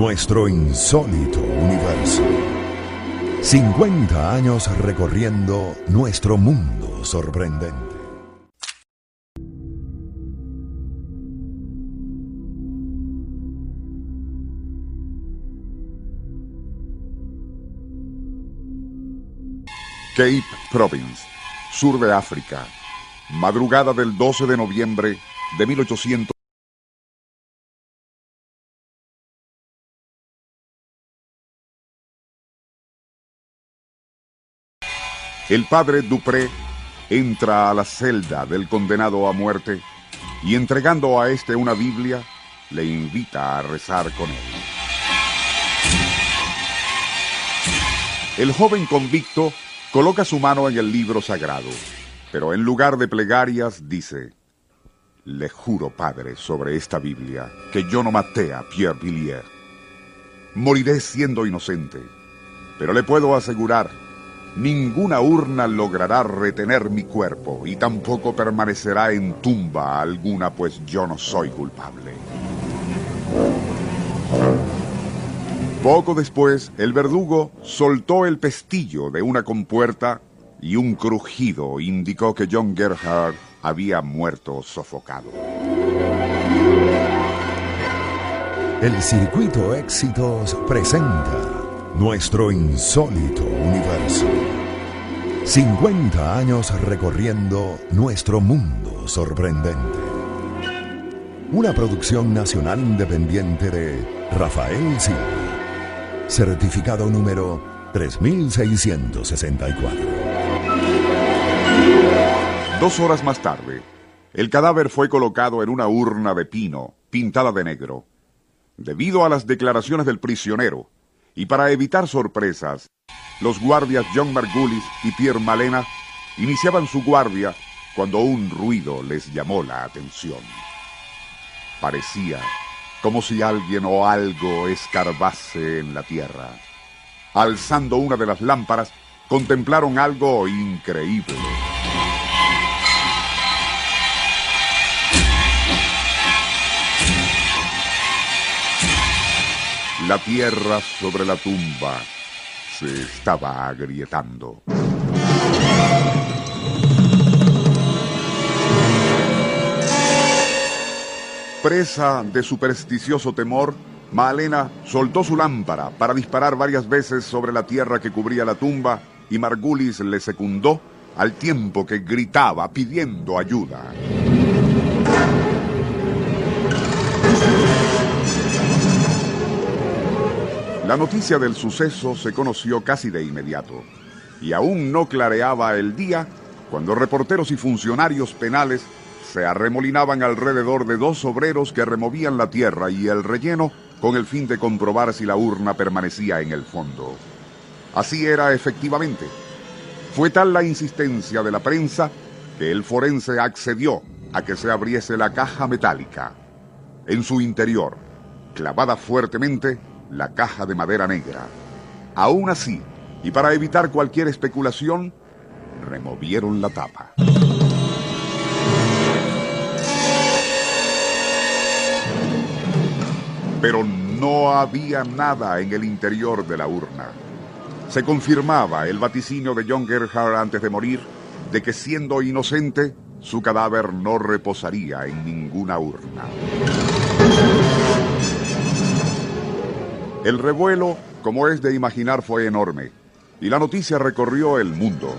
Nuestro insólito universo. 50 años recorriendo nuestro mundo sorprendente. Cape Province, sur de África. Madrugada del 12 de noviembre de 1800. El padre Dupré entra a la celda del condenado a muerte y entregando a este una Biblia, le invita a rezar con él. El joven convicto coloca su mano en el libro sagrado, pero en lugar de plegarias dice, le juro, padre, sobre esta Biblia, que yo no maté a Pierre Villiers. Moriré siendo inocente, pero le puedo asegurar Ninguna urna logrará retener mi cuerpo y tampoco permanecerá en tumba alguna, pues yo no soy culpable. Poco después, el verdugo soltó el pestillo de una compuerta y un crujido indicó que John Gerhard había muerto sofocado. El circuito éxitos presenta nuestro insólito universo. 50 años recorriendo nuestro mundo sorprendente. Una producción nacional independiente de Rafael Silva. Certificado número 3664. Dos horas más tarde, el cadáver fue colocado en una urna de pino pintada de negro. Debido a las declaraciones del prisionero, y para evitar sorpresas, los guardias John Margulis y Pierre Malena iniciaban su guardia cuando un ruido les llamó la atención. Parecía como si alguien o algo escarbase en la tierra. Alzando una de las lámparas, contemplaron algo increíble. La tierra sobre la tumba se estaba agrietando. Presa de supersticioso temor, Malena soltó su lámpara para disparar varias veces sobre la tierra que cubría la tumba y Margulis le secundó al tiempo que gritaba pidiendo ayuda. La noticia del suceso se conoció casi de inmediato y aún no clareaba el día cuando reporteros y funcionarios penales se arremolinaban alrededor de dos obreros que removían la tierra y el relleno con el fin de comprobar si la urna permanecía en el fondo. Así era efectivamente. Fue tal la insistencia de la prensa que el forense accedió a que se abriese la caja metálica. En su interior, clavada fuertemente, la caja de madera negra. Aún así, y para evitar cualquier especulación, removieron la tapa. Pero no había nada en el interior de la urna. Se confirmaba el vaticinio de John Gerhard antes de morir de que siendo inocente, su cadáver no reposaría en ninguna urna. El revuelo, como es de imaginar, fue enorme y la noticia recorrió el mundo.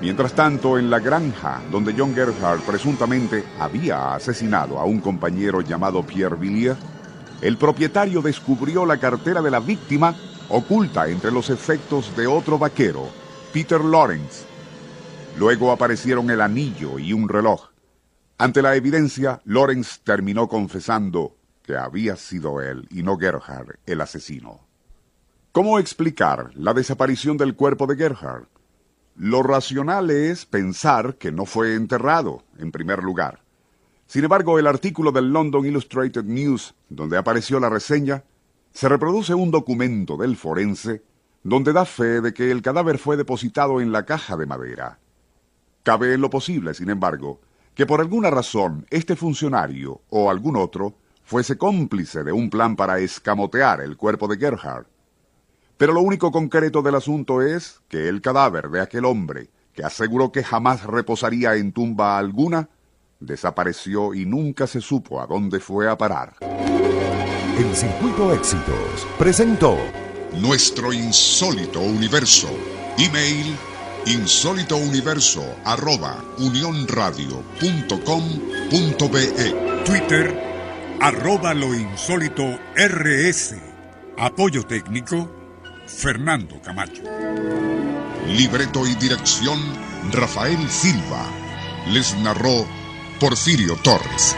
Mientras tanto, en la granja donde John Gerhard presuntamente había asesinado a un compañero llamado Pierre Villiers, el propietario descubrió la cartera de la víctima oculta entre los efectos de otro vaquero, Peter Lawrence. Luego aparecieron el anillo y un reloj. Ante la evidencia, Lawrence terminó confesando que había sido él y no Gerhard el asesino. ¿Cómo explicar la desaparición del cuerpo de Gerhard? Lo racional es pensar que no fue enterrado, en primer lugar. Sin embargo, el artículo del London Illustrated News, donde apareció la reseña, se reproduce un documento del forense donde da fe de que el cadáver fue depositado en la caja de madera. Cabe en lo posible, sin embargo, que por alguna razón este funcionario o algún otro fuese cómplice de un plan para escamotear el cuerpo de Gerhard pero lo único concreto del asunto es que el cadáver de aquel hombre, que aseguró que jamás reposaría en tumba alguna, desapareció y nunca se supo a dónde fue a parar. El Circuito Éxitos presentó Nuestro Insólito Universo. Email insólitouniverso arroba Twitter arroba lo insólito RS. Apoyo técnico Fernando Camacho. Libreto y dirección Rafael Silva. Les narró Porfirio Torres.